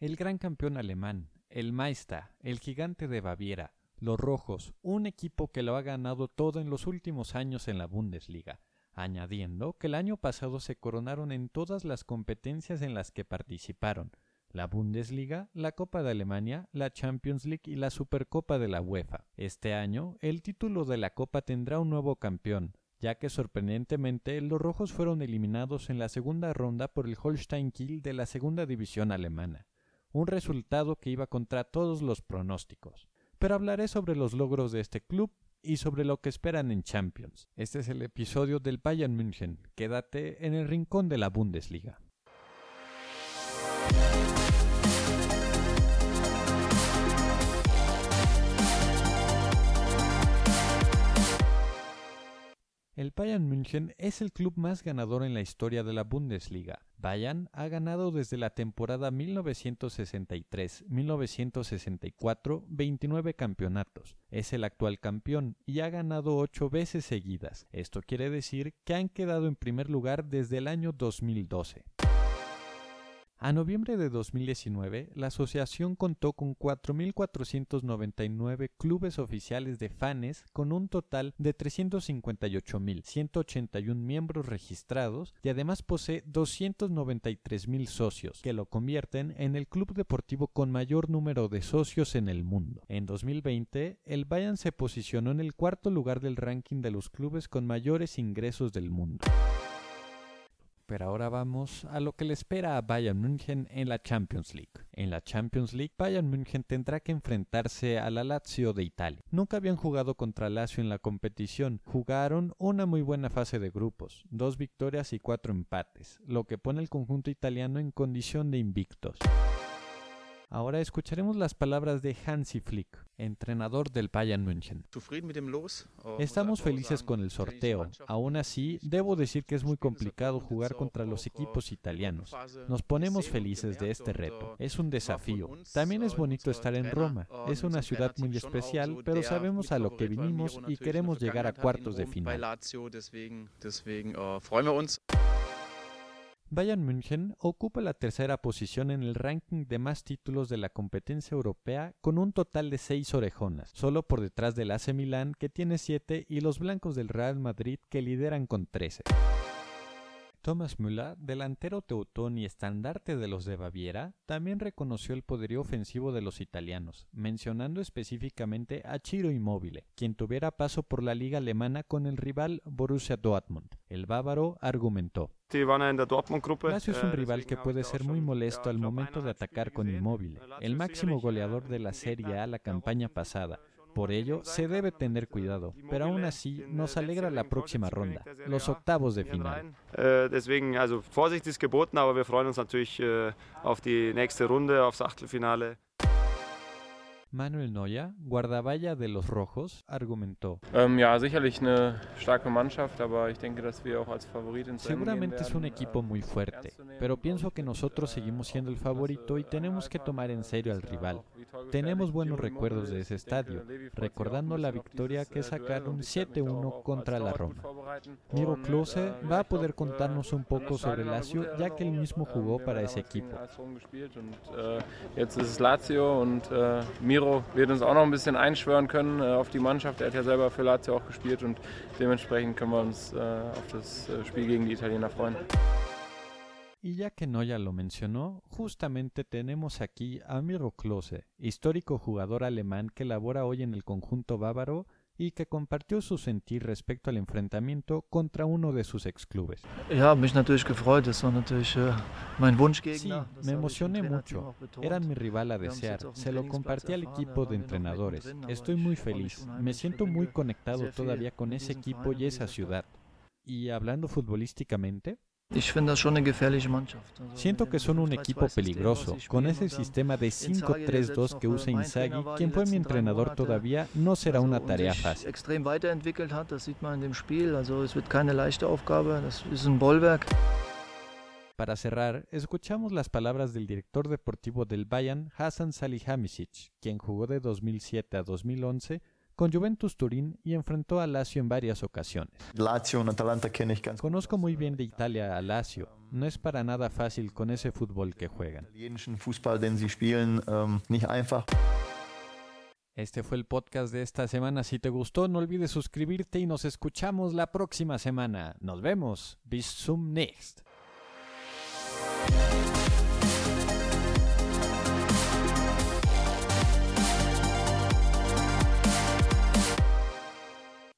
El gran campeón alemán, el Meister, el gigante de Baviera, los Rojos, un equipo que lo ha ganado todo en los últimos años en la Bundesliga, añadiendo que el año pasado se coronaron en todas las competencias en las que participaron, la Bundesliga, la Copa de Alemania, la Champions League y la Supercopa de la UEFA. Este año, el título de la Copa tendrá un nuevo campeón, ya que sorprendentemente los rojos fueron eliminados en la segunda ronda por el Holstein Kiel de la segunda división alemana, un resultado que iba contra todos los pronósticos. Pero hablaré sobre los logros de este club y sobre lo que esperan en Champions. Este es el episodio del Bayern München. Quédate en el rincón de la Bundesliga. El Bayern München es el club más ganador en la historia de la Bundesliga. Bayern ha ganado desde la temporada 1963-1964 29 campeonatos. Es el actual campeón y ha ganado 8 veces seguidas. Esto quiere decir que han quedado en primer lugar desde el año 2012. A noviembre de 2019, la asociación contó con 4.499 clubes oficiales de fans con un total de 358.181 miembros registrados y además posee 293.000 socios, que lo convierten en el club deportivo con mayor número de socios en el mundo. En 2020, el Bayern se posicionó en el cuarto lugar del ranking de los clubes con mayores ingresos del mundo. Pero ahora vamos a lo que le espera a Bayern München en la Champions League. En la Champions League, Bayern München tendrá que enfrentarse a la Lazio de Italia. Nunca habían jugado contra Lazio en la competición. Jugaron una muy buena fase de grupos, dos victorias y cuatro empates, lo que pone el conjunto italiano en condición de invictos. Ahora escucharemos las palabras de Hansi Flick, entrenador del Bayern München. Estamos felices con el sorteo. Aún así, debo decir que es muy complicado jugar contra los equipos italianos. Nos ponemos felices de este reto. Es un desafío. También es bonito estar en Roma. Es una ciudad muy especial, pero sabemos a lo que vinimos y queremos llegar a cuartos de final. Bayern München ocupa la tercera posición en el ranking de más títulos de la competencia europea con un total de seis orejonas, solo por detrás del AC Milán que tiene siete y los blancos del Real Madrid que lideran con trece. Thomas Müller, delantero teutón y estandarte de los de Baviera, también reconoció el poderío ofensivo de los italianos, mencionando específicamente a Ciro Immobile, quien tuviera paso por la liga alemana con el rival Borussia Dortmund. El bávaro argumentó. Lazio es un rival que puede ser muy molesto al momento de atacar con Immobile, el máximo goleador de la Serie A la campaña pasada, por ello, se debe tener cuidado, pero aún así nos alegra la próxima ronda, los octavos de final. Deswegen, also Vorsicht ist geboten, aber wir freuen uns natürlich auf die nächste Runde, aufs Achtelfinale. Manuel Neuer, guardaballa de los Rojos, argumentó. Seguramente es un equipo muy fuerte, pero pienso que nosotros seguimos siendo el favorito y tenemos que tomar en serio al rival. Tenemos buenos recuerdos de ese estadio, recordando la victoria que sacaron 7-1 contra la Roma. Miro Klose va a poder contarnos un poco sobre Lazio, ya que él mismo jugó para ese equipo. Miro wird uns auch noch ein bisschen einschwören können äh, auf die Mannschaft. Er hat ja selber für Lazio auch gespielt und dementsprechend können wir uns äh, auf das äh, Spiel gegen die Italiener freuen. Y ya que Noya lo mencionó, justamente tenemos aquí a Miro Klose, histórico jugador alemán que labora hoy en el conjunto bávaro y que compartió su sentir respecto al enfrentamiento contra uno de sus exclubes. Äh, Sí, me emocioné mucho. Eran mi rival a desear. Se lo compartí al equipo de entrenadores. Estoy muy feliz. Me siento muy conectado todavía con ese equipo y esa ciudad. Y hablando futbolísticamente, Siento que son un equipo peligroso. Con ese sistema de 5-3-2 que usa Inzaghi, quien fue mi entrenador todavía, no será una tarea fácil. Para cerrar, escuchamos las palabras del director deportivo del Bayern, Hassan Salihamidzic, quien jugó de 2007 a 2011 con Juventus Turín y enfrentó a Lazio en varias ocasiones. Lazio Atalanta ganz Conozco muy bien de Italia a Lazio. No es para nada fácil con ese fútbol que juegan. ähm. Este fue el podcast de esta semana. Si te gustó, no olvides suscribirte y nos escuchamos la próxima semana. Nos vemos. Bis zum nächst.